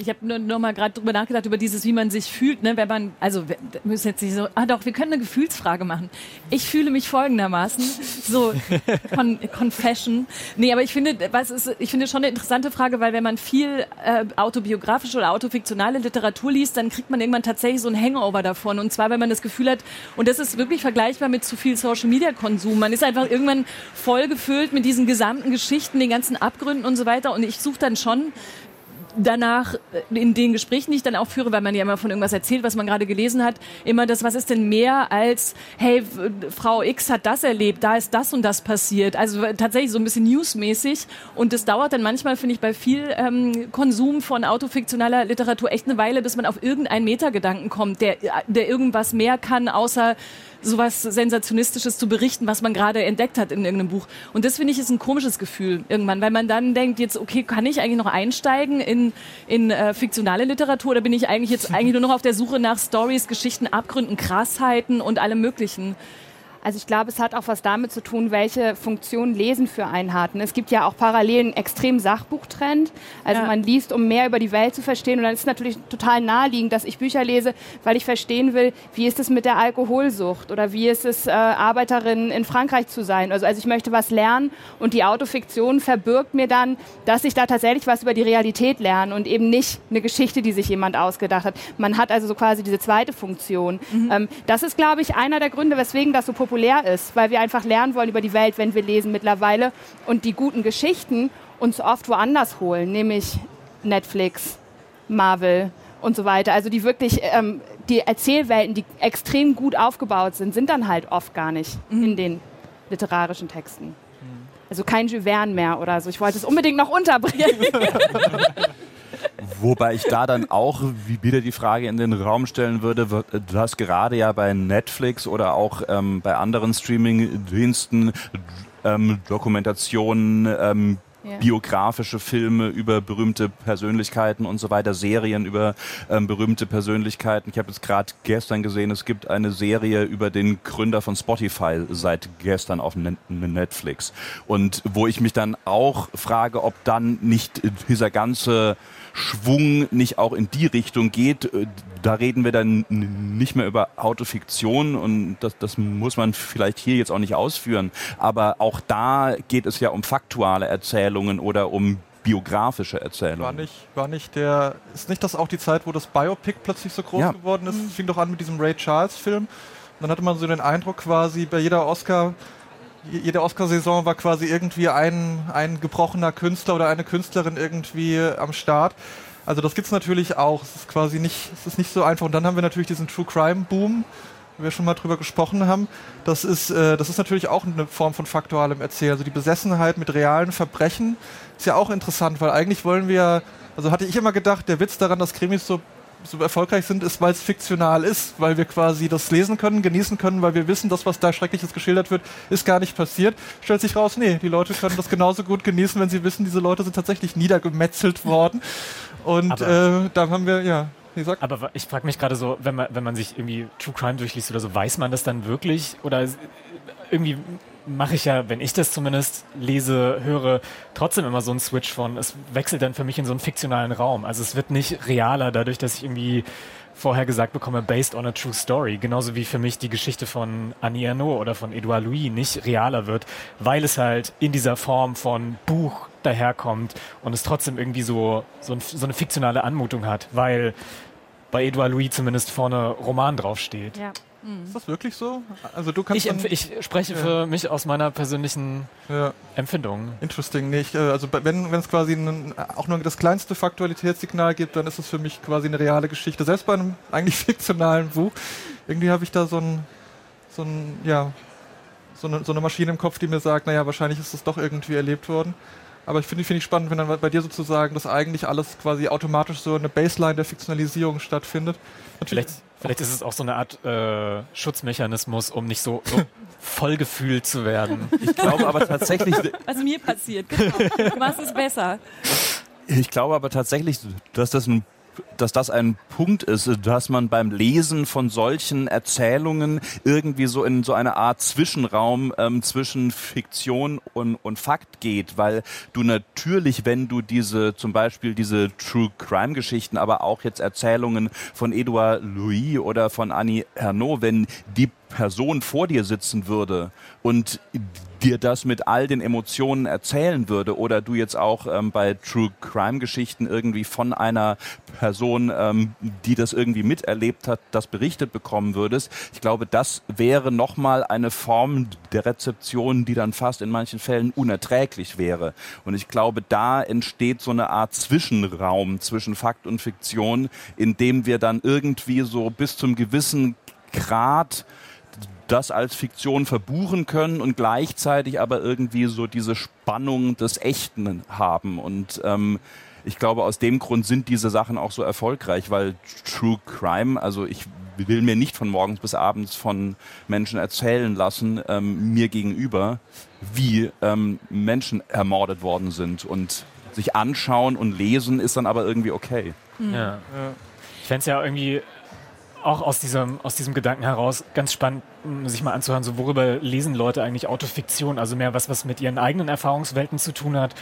Ich habe nur, nur mal gerade drüber nachgedacht, über dieses, wie man sich fühlt, ne, wenn man, also wir müssen jetzt nicht so, ah doch, wir können eine Gefühlsfrage machen. Ich fühle mich folgendermaßen, so [laughs] con, Confession. Nee, aber ich finde, was ist, ich finde schon eine interessante Frage, weil wenn man viel äh, autobiografische oder autofiktionale Literatur liest, dann kriegt man irgendwann tatsächlich so ein Hangover davon. Und zwar, wenn man das Gefühl hat, und das ist wirklich vergleichbar mit zu viel Social Media Konsum. Man ist einfach irgendwann voll gefüllt mit diesen gesamten Geschichten, den ganzen Abgründen und so weiter. Und ich suche dann schon danach äh, in den Gesprächen, die ich dann auch führe, weil man ja immer von irgendwas erzählt, was man gerade gelesen hat, immer das, was ist denn mehr als, hey, Frau X hat das erlebt, da ist das und das passiert. Also tatsächlich so ein bisschen newsmäßig. Und das dauert dann manchmal, finde ich, bei viel ähm, Konsum von autofiktionaler Literatur echt eine Weile, bis man auf irgendeinen Metagedanken kommt, der, der irgendwas mehr kann, außer sowas Sensationistisches zu berichten, was man gerade entdeckt hat in irgendeinem Buch. Und das finde ich ist ein komisches Gefühl irgendwann, weil man dann denkt, jetzt, okay, kann ich eigentlich noch einsteigen in, in äh, fiktionale Literatur oder bin ich eigentlich jetzt eigentlich nur noch auf der Suche nach Stories, Geschichten, Abgründen, Krassheiten und allem Möglichen? Also ich glaube, es hat auch was damit zu tun, welche Funktion Lesen für einen hat. Es gibt ja auch parallel einen extremen Sachbuchtrend. Also ja. man liest, um mehr über die Welt zu verstehen. Und dann ist es natürlich total naheliegend, dass ich Bücher lese, weil ich verstehen will, wie ist es mit der Alkoholsucht oder wie ist es, äh, Arbeiterin in Frankreich zu sein. Also, also ich möchte was lernen und die Autofiktion verbirgt mir dann, dass ich da tatsächlich was über die Realität lerne und eben nicht eine Geschichte, die sich jemand ausgedacht hat. Man hat also so quasi diese zweite Funktion. Mhm. Ähm, das ist, glaube ich, einer der Gründe, weswegen das so populär populär ist, weil wir einfach lernen wollen über die Welt, wenn wir lesen mittlerweile und die guten Geschichten uns oft woanders holen, nämlich Netflix, Marvel und so weiter. Also die wirklich, ähm, die Erzählwelten, die extrem gut aufgebaut sind, sind dann halt oft gar nicht mhm. in den literarischen Texten. Also kein Jules Verne mehr oder so. Ich wollte es unbedingt noch unterbringen. [laughs] Wobei ich da dann auch wieder die Frage in den Raum stellen würde, du hast gerade ja bei Netflix oder auch ähm, bei anderen Streaming-Diensten ähm, Dokumentationen, ähm, ja. biografische Filme über berühmte Persönlichkeiten und so weiter, Serien über ähm, berühmte Persönlichkeiten. Ich habe jetzt gerade gestern gesehen, es gibt eine Serie über den Gründer von Spotify seit gestern auf Netflix. Und wo ich mich dann auch frage, ob dann nicht dieser ganze Schwung nicht auch in die Richtung geht. Äh, da reden wir dann nicht mehr über Autofiktion und das, das muss man vielleicht hier jetzt auch nicht ausführen. Aber auch da geht es ja um faktuale Erzählungen oder um biografische Erzählungen. War nicht, war nicht der, ist nicht das auch die Zeit, wo das Biopic plötzlich so groß ja. geworden ist? Mhm. Fing doch an mit diesem Ray Charles Film. Und dann hatte man so den Eindruck quasi bei jeder Oscar jede Oscarsaison war quasi irgendwie ein, ein gebrochener Künstler oder eine Künstlerin irgendwie am Start. Also das gibt es natürlich auch. Es ist quasi nicht, es ist nicht so einfach. Und dann haben wir natürlich diesen True Crime Boom, wo wir schon mal drüber gesprochen haben. Das ist, äh, das ist natürlich auch eine Form von faktualem Erzählen. Also die Besessenheit mit realen Verbrechen ist ja auch interessant, weil eigentlich wollen wir, also hatte ich immer gedacht, der Witz daran, dass Krimis so so erfolgreich sind, ist, weil es fiktional ist, weil wir quasi das lesen können, genießen können, weil wir wissen, das, was da Schreckliches geschildert wird, ist gar nicht passiert. Stellt sich raus, nee, die Leute können das genauso gut genießen, wenn sie wissen, diese Leute sind tatsächlich niedergemetzelt worden. Und äh, da haben wir, ja, wie gesagt. Aber ich frage mich gerade so, wenn man, wenn man sich irgendwie True Crime durchliest oder so, weiß man das dann wirklich? Oder irgendwie mache ich ja, wenn ich das zumindest lese, höre, trotzdem immer so einen Switch von, es wechselt dann für mich in so einen fiktionalen Raum. Also es wird nicht realer dadurch, dass ich irgendwie vorher gesagt bekomme, based on a true story. Genauso wie für mich die Geschichte von Annie Ernaux oder von Edouard Louis nicht realer wird, weil es halt in dieser Form von Buch daherkommt und es trotzdem irgendwie so, so, ein, so eine fiktionale Anmutung hat, weil bei Edouard Louis zumindest vorne Roman draufsteht. Ja. Mhm. Ist das wirklich so? Also du kannst ich, ich spreche ja. für mich aus meiner persönlichen ja. Empfindung. Interesting. Nee, ich, äh, also wenn es quasi ein, auch nur das kleinste Faktualitätssignal gibt, dann ist es für mich quasi eine reale Geschichte. Selbst bei einem eigentlich [laughs] fiktionalen Buch. Irgendwie habe ich da so ein, so ein, ja, so eine, so eine Maschine im Kopf, die mir sagt, naja, wahrscheinlich ist das doch irgendwie erlebt worden. Aber ich finde find ich spannend, wenn dann bei dir sozusagen das eigentlich alles quasi automatisch so eine Baseline der Fiktionalisierung stattfindet. Natürlich Vielleicht Vielleicht ist es auch so eine Art äh, Schutzmechanismus, um nicht so, so [laughs] vollgefühlt zu werden. Ich glaube aber tatsächlich. Was mir passiert, genau. Du machst es besser. Ich glaube aber tatsächlich, dass das ein dass das ein Punkt ist, dass man beim Lesen von solchen Erzählungen irgendwie so in so eine Art Zwischenraum ähm, zwischen Fiktion und, und Fakt geht, weil du natürlich, wenn du diese zum Beispiel diese True Crime Geschichten, aber auch jetzt Erzählungen von Edouard Louis oder von Annie Ernaux, wenn die Person vor dir sitzen würde und dir das mit all den Emotionen erzählen würde oder du jetzt auch ähm, bei True Crime Geschichten irgendwie von einer Person, ähm, die das irgendwie miterlebt hat, das berichtet bekommen würdest. Ich glaube, das wäre nochmal eine Form der Rezeption, die dann fast in manchen Fällen unerträglich wäre. Und ich glaube, da entsteht so eine Art Zwischenraum zwischen Fakt und Fiktion, in dem wir dann irgendwie so bis zum gewissen Grad das als Fiktion verbuchen können und gleichzeitig aber irgendwie so diese Spannung des Echten haben. Und ähm, ich glaube, aus dem Grund sind diese Sachen auch so erfolgreich, weil True Crime, also ich will mir nicht von morgens bis abends von Menschen erzählen lassen, ähm, mir gegenüber, wie ähm, Menschen ermordet worden sind. Und sich anschauen und lesen ist dann aber irgendwie okay. Ja. ja. Ich fände es ja irgendwie auch aus diesem, aus diesem Gedanken heraus ganz spannend, sich mal anzuhören, so worüber lesen Leute eigentlich Autofiktion, also mehr was, was mit ihren eigenen Erfahrungswelten zu tun hat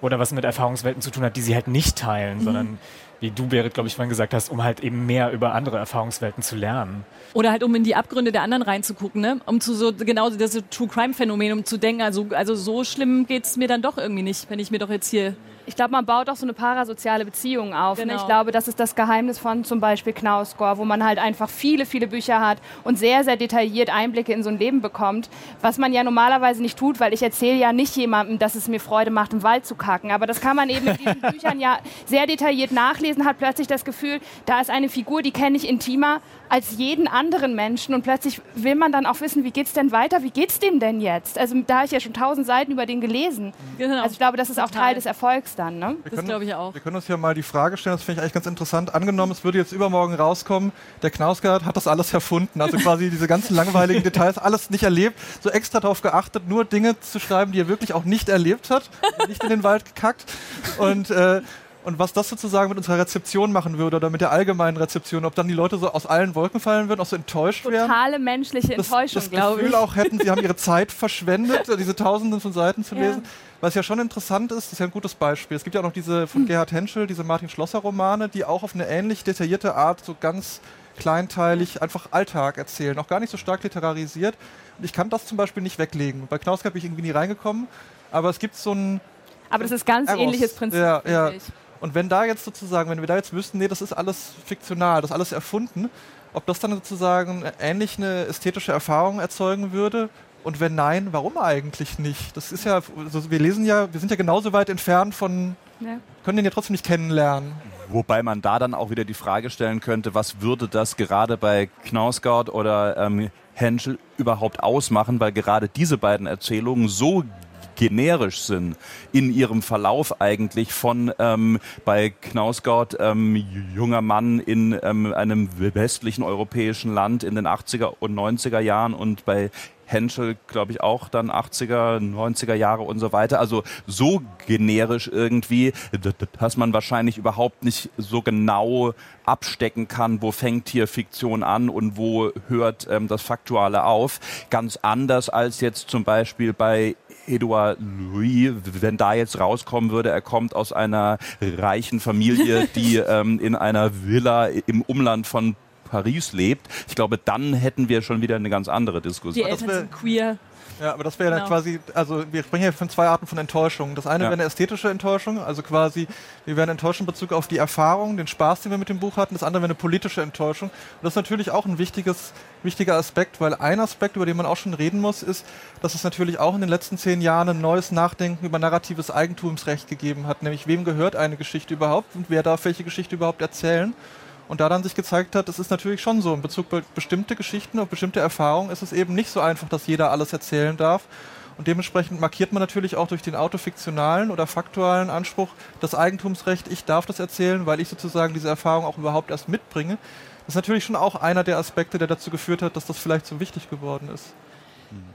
oder was mit Erfahrungswelten zu tun hat, die sie halt nicht teilen, mhm. sondern wie du, Berit, glaube ich, vorhin gesagt hast, um halt eben mehr über andere Erfahrungswelten zu lernen. Oder halt, um in die Abgründe der anderen reinzugucken, ne? Um zu so, genau das True Crime Phänomen, um zu denken, also, also so schlimm geht es mir dann doch irgendwie nicht, wenn ich mir doch jetzt hier ich glaube, man baut auch so eine parasoziale Beziehung auf. Genau. Ne? Ich genau. glaube, das ist das Geheimnis von zum Beispiel Knausgård, wo man halt einfach viele, viele Bücher hat und sehr, sehr detailliert Einblicke in so ein Leben bekommt, was man ja normalerweise nicht tut, weil ich erzähle ja nicht jemandem, dass es mir Freude macht, im Wald zu kacken. Aber das kann man eben in diesen [laughs] Büchern ja sehr detailliert nachlesen, hat plötzlich das Gefühl, da ist eine Figur, die kenne ich intimer als jeden anderen Menschen und plötzlich will man dann auch wissen, wie geht es denn weiter, wie geht es dem denn jetzt? Also da habe ich ja schon tausend Seiten über den gelesen. Genau. Also ich glaube, das ist auch Teil des Erfolgs dann. Ne? Wir das glaube ich auch. Wir können uns hier mal die Frage stellen, das finde ich eigentlich ganz interessant. Angenommen, es würde jetzt übermorgen rauskommen, der Knausgard hat das alles erfunden, also quasi diese ganzen [laughs] langweiligen Details, alles nicht erlebt, so extra darauf geachtet, nur Dinge zu schreiben, die er wirklich auch nicht erlebt hat, nicht in den Wald gekackt und äh, und was das sozusagen mit unserer Rezeption machen würde oder mit der allgemeinen Rezeption, ob dann die Leute so aus allen Wolken fallen würden, auch so enttäuscht wären. Totale menschliche Enttäuschung, glaube ich. Das Gefühl auch hätten, sie haben ihre Zeit verschwendet, diese Tausenden von Seiten zu lesen. Was ja schon interessant ist, das ist ja ein gutes Beispiel. Es gibt ja auch noch diese von hm. Gerhard Henschel, diese Martin Schlosser Romane, die auch auf eine ähnlich detaillierte Art so ganz kleinteilig einfach Alltag erzählen, auch gar nicht so stark literarisiert. Und ich kann das zum Beispiel nicht weglegen. Bei Knausgard bin ich irgendwie nie reingekommen, aber es gibt so ein aber das ist ganz Eros. ähnliches Prinzip. Ja, ja. Und wenn da jetzt sozusagen, wenn wir da jetzt wüssten, nee, das ist alles fiktional, das ist alles erfunden, ob das dann sozusagen ähnlich eine ästhetische Erfahrung erzeugen würde? Und wenn nein, warum eigentlich nicht? Das ist ja, also wir lesen ja, wir sind ja genauso weit entfernt von, ja. können den ja trotzdem nicht kennenlernen. Wobei man da dann auch wieder die Frage stellen könnte, was würde das gerade bei Knausgard oder ähm, Henschel überhaupt ausmachen, weil gerade diese beiden Erzählungen so generisch sind in ihrem Verlauf eigentlich von ähm, bei Knausgott ähm, junger Mann in ähm, einem westlichen europäischen Land in den 80er und 90er Jahren und bei Henschel, glaube ich, auch dann 80er, 90er Jahre und so weiter. Also so generisch irgendwie, dass man wahrscheinlich überhaupt nicht so genau abstecken kann, wo fängt hier Fiktion an und wo hört ähm, das Faktuale auf. Ganz anders als jetzt zum Beispiel bei Edouard Louis, wenn da jetzt rauskommen würde, er kommt aus einer reichen Familie, die [laughs] ähm, in einer Villa im Umland von Paris lebt. Ich glaube, dann hätten wir schon wieder eine ganz andere Diskussion. Die Eltern sind queer. Ja, aber das wäre genau. dann quasi, also wir sprechen ja von zwei Arten von Enttäuschung. Das eine ja. wäre eine ästhetische Enttäuschung, also quasi, wir werden enttäuscht in Bezug auf die Erfahrung, den Spaß, den wir mit dem Buch hatten. Das andere wäre eine politische Enttäuschung. Und das ist natürlich auch ein wichtiges, wichtiger Aspekt, weil ein Aspekt, über den man auch schon reden muss, ist, dass es natürlich auch in den letzten zehn Jahren ein neues Nachdenken über narratives Eigentumsrecht gegeben hat, nämlich wem gehört eine Geschichte überhaupt und wer darf welche Geschichte überhaupt erzählen. Und da dann sich gezeigt hat, es ist natürlich schon so, in Bezug auf bestimmte Geschichten, auf bestimmte Erfahrungen ist es eben nicht so einfach, dass jeder alles erzählen darf. Und dementsprechend markiert man natürlich auch durch den autofiktionalen oder faktualen Anspruch das Eigentumsrecht, ich darf das erzählen, weil ich sozusagen diese Erfahrung auch überhaupt erst mitbringe. Das ist natürlich schon auch einer der Aspekte, der dazu geführt hat, dass das vielleicht so wichtig geworden ist.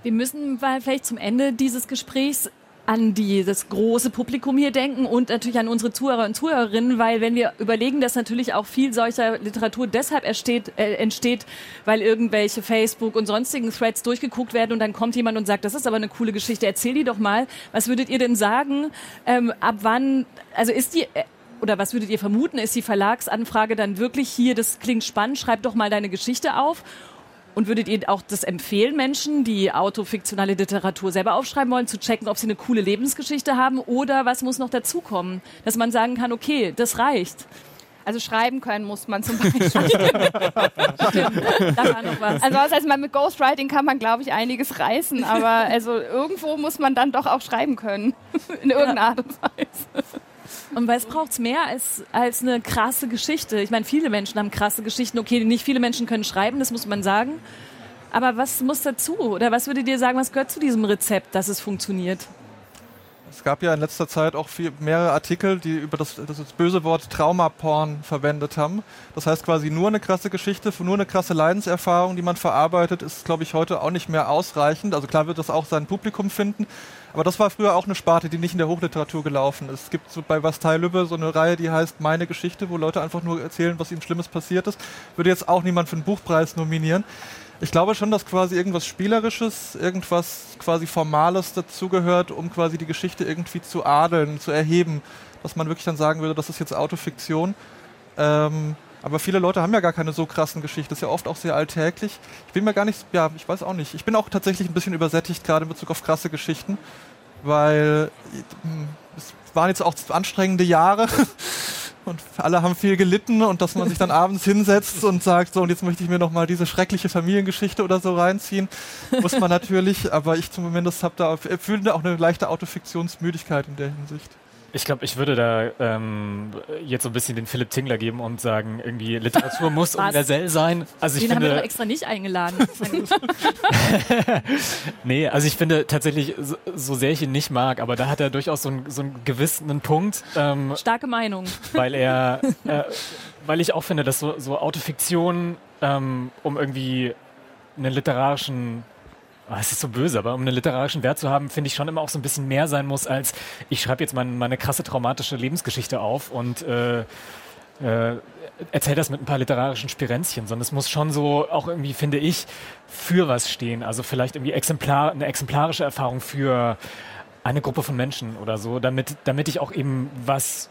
Wir müssen vielleicht zum Ende dieses Gesprächs an die, das große Publikum hier denken und natürlich an unsere Zuhörer und Zuhörerinnen, weil wenn wir überlegen, dass natürlich auch viel solcher Literatur deshalb entsteht, äh, entsteht, weil irgendwelche Facebook und sonstigen Threads durchgeguckt werden und dann kommt jemand und sagt, das ist aber eine coole Geschichte, erzähl die doch mal. Was würdet ihr denn sagen, ähm, ab wann, also ist die, äh, oder was würdet ihr vermuten, ist die Verlagsanfrage dann wirklich hier, das klingt spannend, schreib doch mal deine Geschichte auf? Und würdet ihr auch das empfehlen, Menschen, die autofiktionale Literatur selber aufschreiben wollen, zu checken, ob sie eine coole Lebensgeschichte haben oder was muss noch dazukommen? Dass man sagen kann, okay, das reicht. Also schreiben können muss man zum Beispiel. [laughs] Stimmt, da war noch was. Also das heißt, man mit Ghostwriting kann man, glaube ich, einiges reißen, aber also irgendwo muss man dann doch auch schreiben können. [laughs] In irgendeiner Art und Weise. Und was braucht's mehr als, als eine krasse Geschichte? Ich meine, viele Menschen haben krasse Geschichten. Okay, nicht viele Menschen können schreiben, das muss man sagen. Aber was muss dazu? Oder was würdet ihr sagen, was gehört zu diesem Rezept, dass es funktioniert? Es gab ja in letzter Zeit auch viel, mehrere Artikel, die über das, das böse Wort Traumaporn verwendet haben. Das heißt quasi nur eine krasse Geschichte, nur eine krasse Leidenserfahrung, die man verarbeitet, ist, glaube ich, heute auch nicht mehr ausreichend. Also klar wird das auch sein Publikum finden. Aber das war früher auch eine Sparte, die nicht in der Hochliteratur gelaufen ist. Es gibt so bei Bastei Lübbe so eine Reihe, die heißt Meine Geschichte, wo Leute einfach nur erzählen, was ihnen Schlimmes passiert ist. Würde jetzt auch niemand für einen Buchpreis nominieren. Ich glaube schon, dass quasi irgendwas Spielerisches, irgendwas quasi Formales dazugehört, um quasi die Geschichte irgendwie zu adeln, zu erheben. Dass man wirklich dann sagen würde, das ist jetzt Autofiktion. Ähm, aber viele Leute haben ja gar keine so krassen Geschichten. Das ist ja oft auch sehr alltäglich. Ich bin mir gar nicht, ja, ich weiß auch nicht. Ich bin auch tatsächlich ein bisschen übersättigt, gerade in Bezug auf krasse Geschichten, weil hm, es waren jetzt auch anstrengende Jahre. [laughs] und alle haben viel gelitten und dass man sich dann [laughs] abends hinsetzt und sagt, so und jetzt möchte ich mir nochmal diese schreckliche Familiengeschichte oder so reinziehen, muss man natürlich, aber ich zumindest habe da fühle auch eine leichte Autofiktionsmüdigkeit in der Hinsicht. Ich glaube, ich würde da ähm, jetzt so ein bisschen den Philipp Tingler geben und sagen, irgendwie Literatur muss [laughs] universell sein. Also ich den finde, haben wir doch extra nicht eingeladen. [laughs] [laughs] nee, also ich finde tatsächlich, so, so, sehr ich ihn nicht mag, aber da hat er durchaus so, ein, so einen gewissen Punkt. Ähm, Starke Meinung. Weil er, äh, weil ich auch finde, dass so, so Autofiktion, ähm, um irgendwie einen literarischen es ist so böse, aber um einen literarischen Wert zu haben, finde ich schon immer auch so ein bisschen mehr sein muss, als ich schreibe jetzt meine, meine krasse traumatische Lebensgeschichte auf und äh, äh, erzähl das mit ein paar literarischen Spirenzchen, sondern es muss schon so auch irgendwie, finde ich, für was stehen. Also vielleicht irgendwie Exemplar, eine exemplarische Erfahrung für eine Gruppe von Menschen oder so, damit, damit ich auch eben was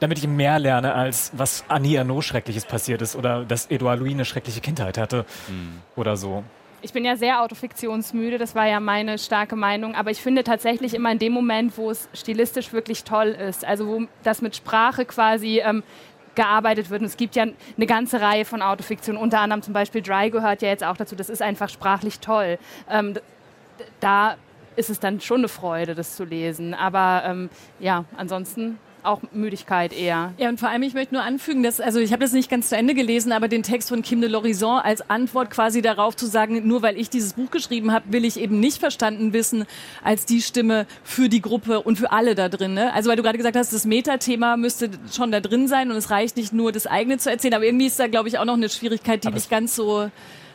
damit ich mehr lerne, als was Annie Arnaud Schreckliches passiert ist oder dass Edouard Louis eine schreckliche Kindheit hatte mhm. oder so. Ich bin ja sehr autofiktionsmüde, das war ja meine starke Meinung, aber ich finde tatsächlich immer in dem Moment, wo es stilistisch wirklich toll ist, also wo das mit Sprache quasi ähm, gearbeitet wird. Und es gibt ja eine ganze Reihe von Autofiktionen, unter anderem zum Beispiel Dry gehört ja jetzt auch dazu, das ist einfach sprachlich toll. Ähm, da ist es dann schon eine Freude, das zu lesen. Aber ähm, ja, ansonsten auch Müdigkeit eher. Ja, und vor allem, ich möchte nur anfügen, dass, also ich habe das nicht ganz zu Ende gelesen, aber den Text von Kim de Lorison als Antwort quasi darauf zu sagen, nur weil ich dieses Buch geschrieben habe, will ich eben nicht verstanden wissen als die Stimme für die Gruppe und für alle da drin. Ne? Also weil du gerade gesagt hast, das Metathema müsste schon da drin sein und es reicht nicht nur, das eigene zu erzählen, aber irgendwie ist da, glaube ich, auch noch eine Schwierigkeit, die aber nicht ganz so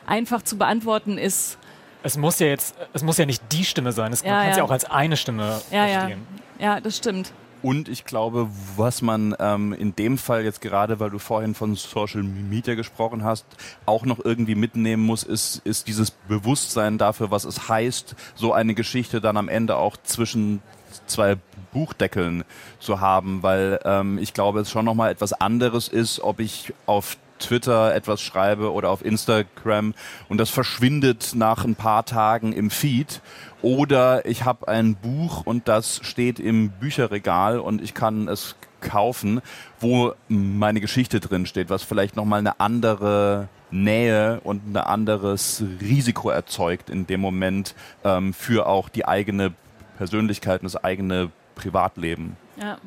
einfach zu beantworten ist. Es muss ja jetzt, es muss ja nicht die Stimme sein, es ja, kann es ja. ja auch als eine Stimme ja, verstehen. Ja. ja, das stimmt. Und ich glaube, was man ähm, in dem Fall jetzt gerade, weil du vorhin von Social Media gesprochen hast, auch noch irgendwie mitnehmen muss, ist, ist dieses Bewusstsein dafür, was es heißt, so eine Geschichte dann am Ende auch zwischen zwei Buchdeckeln zu haben, weil ähm, ich glaube, es schon nochmal etwas anderes ist, ob ich auf Twitter etwas schreibe oder auf Instagram und das verschwindet nach ein paar Tagen im Feed oder ich habe ein Buch und das steht im Bücherregal und ich kann es kaufen, wo meine Geschichte drin steht, was vielleicht nochmal eine andere Nähe und ein anderes Risiko erzeugt in dem Moment ähm, für auch die eigene Persönlichkeit und das eigene Privatleben. Ja.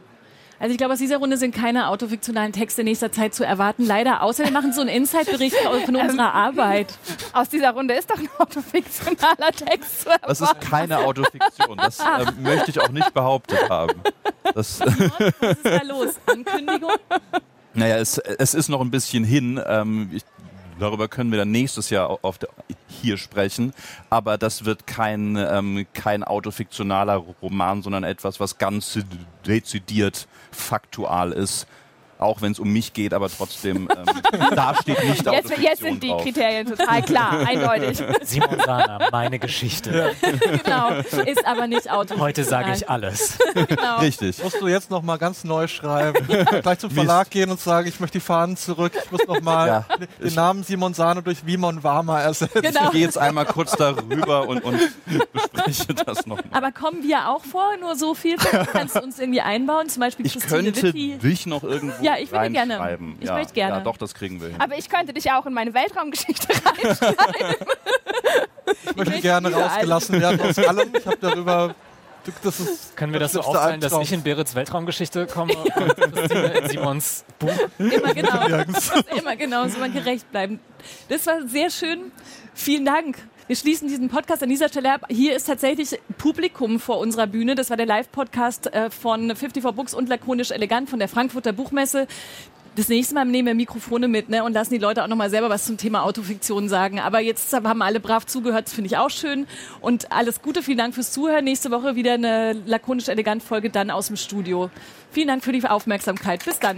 Also ich glaube, aus dieser Runde sind keine autofiktionalen Texte in nächster Zeit zu erwarten. Leider, außer wir machen so einen Insight-Bericht [laughs] von unserer Arbeit. Aus dieser Runde ist doch ein autofiktionaler Text zu erwarten. Das ist keine Autofiktion. Das äh, möchte ich auch nicht behauptet haben. Das [laughs] Was ist da los? Ankündigung? Naja, es, es ist noch ein bisschen hin. Ähm, ich, darüber können wir dann nächstes Jahr der, hier sprechen. Aber das wird kein, ähm, kein autofiktionaler Roman, sondern etwas, was ganz dezidiert faktual ist. Auch wenn es um mich geht, aber trotzdem, ähm, [laughs] da steht nicht Jetzt, Autofiktion jetzt sind die drauf. Kriterien total klar, [laughs] eindeutig. Simon Sana, meine Geschichte. [laughs] genau. Ist aber nicht Auto. Heute sage ich alles. Genau. Richtig. Musst du jetzt noch mal ganz neu schreiben, gleich zum Verlag gehen und sagen, ich möchte die Fahnen zurück, ich muss noch mal Ja. den Namen Simon Sahne durch Wimon Warmer ersetzen. Genau. Ich gehe jetzt einmal kurz darüber und, und bespreche das noch. Aber kommen wir auch vor? Nur so viel? Kannst du uns irgendwie einbauen? Zum Beispiel Ich Christine könnte Witty. dich noch irgendwo Ja, ich würde gerne. reinschreiben. Ich ja, möchte gerne. Ja, doch, das kriegen wir hin. Aber ich könnte dich auch in meine Weltraumgeschichte rein. [laughs] Ich möchte gerne rausgelassen werden aus allem. Ich habe darüber, das ist Können wir das so der schlimmste aufteilen, dass ich in Berits Weltraumgeschichte komme und Christine in Simons Buch? Immer genau. Immer genau, so man gerecht bleiben. Das war sehr schön. Vielen Dank. Wir schließen diesen Podcast an dieser Stelle ab. Hier ist tatsächlich Publikum vor unserer Bühne. Das war der Live-Podcast äh, von 54 Books und Lakonisch Elegant von der Frankfurter Buchmesse. Das nächste Mal nehmen wir Mikrofone mit ne, und lassen die Leute auch nochmal selber was zum Thema Autofiktion sagen. Aber jetzt haben alle brav zugehört, das finde ich auch schön. Und alles Gute, vielen Dank fürs Zuhören. Nächste Woche wieder eine Lakonisch Elegant Folge dann aus dem Studio. Vielen Dank für die Aufmerksamkeit. Bis dann.